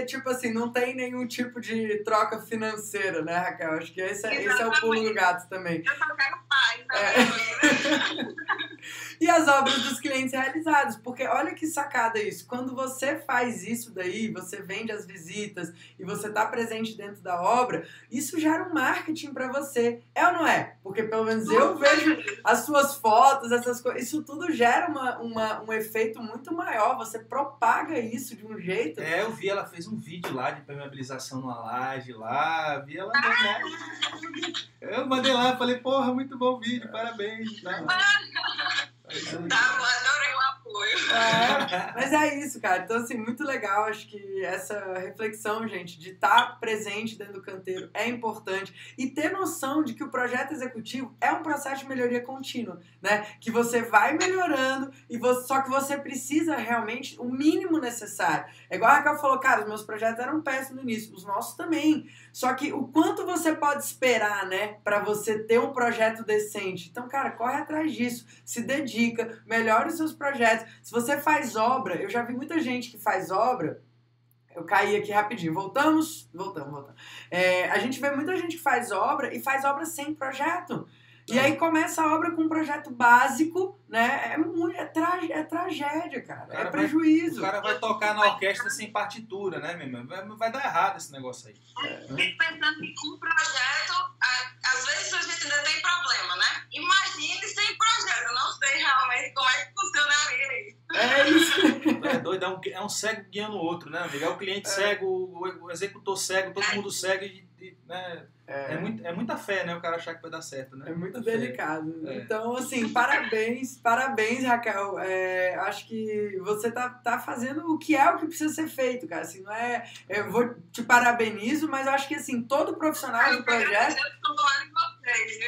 tipo assim, não tem nenhum tipo de troca financeira, né, Raquel? Acho que esse, é, esse é o pulo do gato também. Eu só quero paz, é. as obras dos clientes realizadas. Porque olha que sacada isso. Quando você faz isso daí, você vende as visitas e você está presente dentro da obra, isso gera um marketing para você. É ou não é? Porque pelo menos eu vejo as suas fotos, essas coisas. Isso tudo gera uma, uma, um efeito muito maior. Você propaga isso de um jeito. É, eu vi, ela fez um vídeo lá de permeabilização numa laje lá. Vi ela né? Eu mandei lá, falei, porra, muito bom vídeo, parabéns. Tá, tá adorei o apoio. É, mas é isso, cara. Então, assim, muito legal. Acho que essa reflexão, gente, de estar presente dentro do canteiro é importante. E ter noção de que o projeto executivo é um processo de melhoria contínua, né? Que você vai melhorando, e você, só que você precisa realmente o mínimo necessário. É igual a Raquel falou, cara, os meus projetos eram péssimos no início, os nossos também. Só que o quanto você pode esperar, né, para você ter um projeto decente. Então, cara, corre atrás disso, se dedica, melhore os seus projetos. Se você faz obra, eu já vi muita gente que faz obra. Eu caí aqui rapidinho. Voltamos? Voltamos, voltamos. É, a gente vê muita gente que faz obra e faz obra sem projeto. E aí começa a obra com um projeto básico, né? É, muito, é, tra é tragédia, cara. cara é prejuízo. Vai, o cara vai tocar na orquestra sem partitura, né, meu irmão? Vai, vai dar errado esse negócio aí. É, fico pensando que com projeto, às vezes a gente ainda tem problema, né? Imagine sem projeto. Eu não sei realmente como é que funcionaria isso. É isso. É doido, é um, é um cego guiando o outro, né, amigo? É o cliente é. cego, o, o executor cego, todo é. mundo cego e, né? É. é, muito, é muita fé, né? O cara achar que vai dar certo, né? É muito delicado. É. Então, assim, parabéns, parabéns, Raquel. É, acho que você tá, tá fazendo o que é o que precisa ser feito, cara. Assim, não é. Eu vou te parabenizo, mas acho que assim, todo profissional do projeto.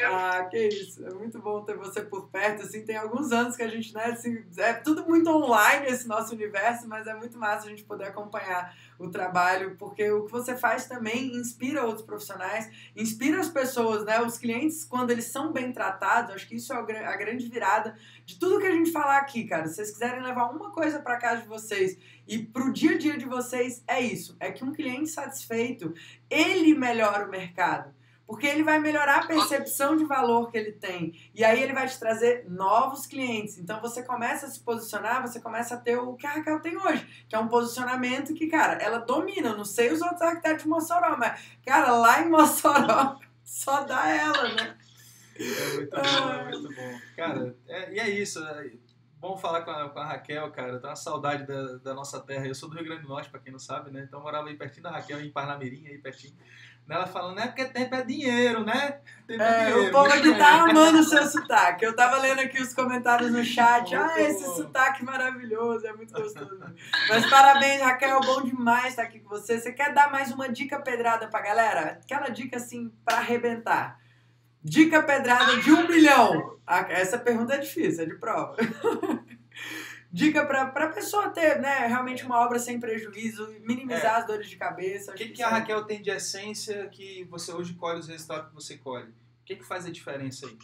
Ah, que isso. É muito bom ter você por perto. Assim, tem alguns anos que a gente, né, assim, é tudo muito online esse nosso universo, mas é muito massa a gente poder acompanhar o trabalho, porque o que você faz também inspira outros profissionais, inspira as pessoas, né? Os clientes, quando eles são bem tratados, acho que isso é a grande virada de tudo que a gente falar aqui, cara. Se vocês quiserem levar uma coisa para casa de vocês e pro dia a dia de vocês, é isso. É que um cliente satisfeito, ele melhora o mercado. Porque ele vai melhorar a percepção de valor que ele tem. E aí ele vai te trazer novos clientes. Então você começa a se posicionar, você começa a ter o que a Raquel tem hoje, que é um posicionamento que, cara, ela domina. Eu não sei os outros arquitetos de Mossoró, mas, cara, lá em Mossoró só dá ela, né? É muito bom, é muito bom. Cara, é, e é isso. É bom falar com a, com a Raquel, cara. Tá uma saudade da, da nossa terra. Eu sou do Rio Grande do Norte, pra quem não sabe, né? Então eu morava aí pertinho da Raquel, em Parnamirim, aí pertinho. Ela falando, é porque tempo é dinheiro, né? Tempo é, é dinheiro, o povo aqui tá amando o seu sotaque. Eu tava lendo aqui os comentários no chat. Ah, esse sotaque maravilhoso, é muito gostoso. Mas parabéns, Raquel, bom demais estar aqui com você. Você quer dar mais uma dica pedrada pra galera? Aquela dica assim pra arrebentar. Dica pedrada de um milhão. Ah, essa pergunta é difícil, é de prova. dica para a pessoa ter né, realmente uma obra sem prejuízo, minimizar é. as dores de cabeça. O que, que, que a Raquel tem de essência que você hoje colhe os resultados que você colhe? O que, que faz a diferença aí?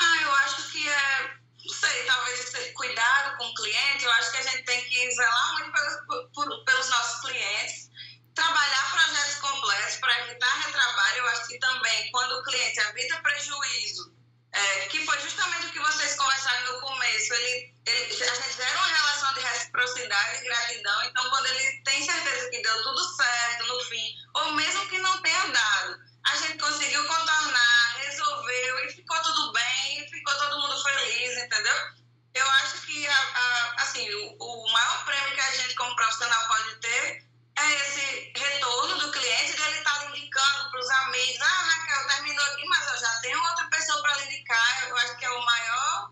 Ah, eu acho que é, não sei, talvez cuidado com o cliente. Eu acho que a gente tem que zelar muito pelos, por, pelos nossos clientes, trabalhar projetos completos para evitar retrabalho. Eu acho que também, quando o cliente evita prejuízo, é, que foi justamente o que vocês conversaram no começo. Ele, ele, a gente gera uma relação de reciprocidade e gratidão, então quando ele tem certeza que deu tudo certo no fim, ou mesmo que não tenha dado, a gente conseguiu contornar, resolveu e ficou tudo bem, ficou todo mundo feliz, entendeu? Eu acho que a, a, assim, o, o maior prêmio que a gente como profissional pode ter é esse retorno do cliente, dele estar tá indicando para os amigos, ah, Raquel, terminou aqui, mas eu já tenho outra pessoa para indicar. Eu acho que é o maior,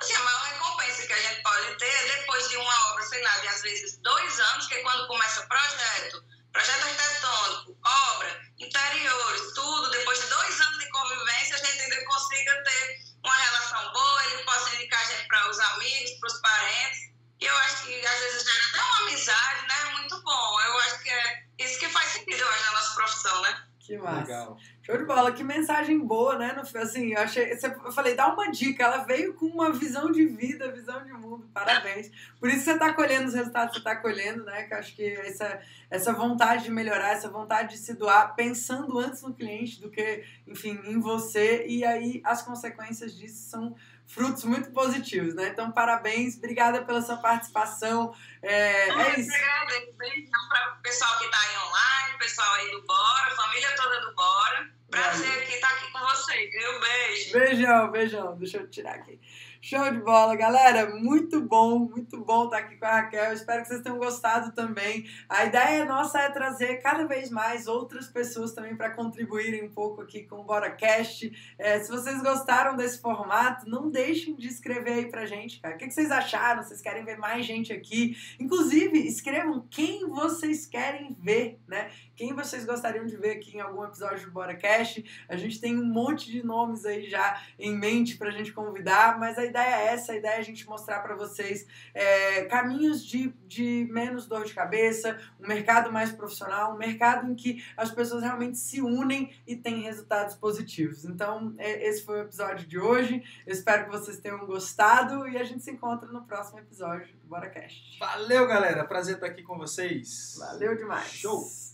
assim, a maior recompensa que a gente pode ter depois de uma obra, sei lá, de às vezes dois anos, que é quando começa o projeto, projeto arquitetônico, obra, interiores, tudo, depois de dois anos de convivência, a gente ainda consiga ter uma relação boa, ele possa indicar a gente para os amigos, para os parentes. E eu acho que às vezes gera até uma amizade, né? Muito bom. Eu acho que é isso que faz sentido, eu acho, na nossa profissão, né? Que massa. Legal. Show de bola, que mensagem boa, né? Assim, eu achei. Eu falei, dá uma dica. Ela veio com uma visão de vida, visão de mundo. Parabéns. Por isso você está colhendo os resultados que você está colhendo, né? Que eu acho que essa, essa vontade de melhorar, essa vontade de se doar, pensando antes no cliente do que, enfim, em você. E aí as consequências disso são frutos muito positivos, né? Então, parabéns, obrigada pela sua participação. É, é isso. Obrigada, beijão para o pessoal que está aí online, pessoal aí do Bora, família toda do Bora. Prazer aqui estar tá aqui com vocês, viu? Beijo. Beijão, beijão. Deixa eu tirar aqui. Show de bola, galera. Muito bom, muito bom estar aqui com a Raquel. Espero que vocês tenham gostado também. A ideia nossa é trazer cada vez mais outras pessoas também para contribuírem um pouco aqui com o BoraCast. É, se vocês gostaram desse formato, não deixem de escrever aí pra gente, cara. O que vocês acharam? Vocês querem ver mais gente aqui? Inclusive, escrevam quem vocês querem ver, né? Quem vocês gostariam de ver aqui em algum episódio do BoraCast. A gente tem um monte de nomes aí já em mente pra gente convidar, mas a ideia é essa, a ideia é a gente mostrar para vocês é, caminhos de, de menos dor de cabeça, um mercado mais profissional, um mercado em que as pessoas realmente se unem e têm resultados positivos. Então, é, esse foi o episódio de hoje. Eu espero que vocês tenham gostado e a gente se encontra no próximo episódio do BoraCast. Valeu, galera! Prazer estar aqui com vocês. Valeu demais. Show!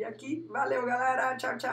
E aqui, valeu, galera. Tchau, tchau.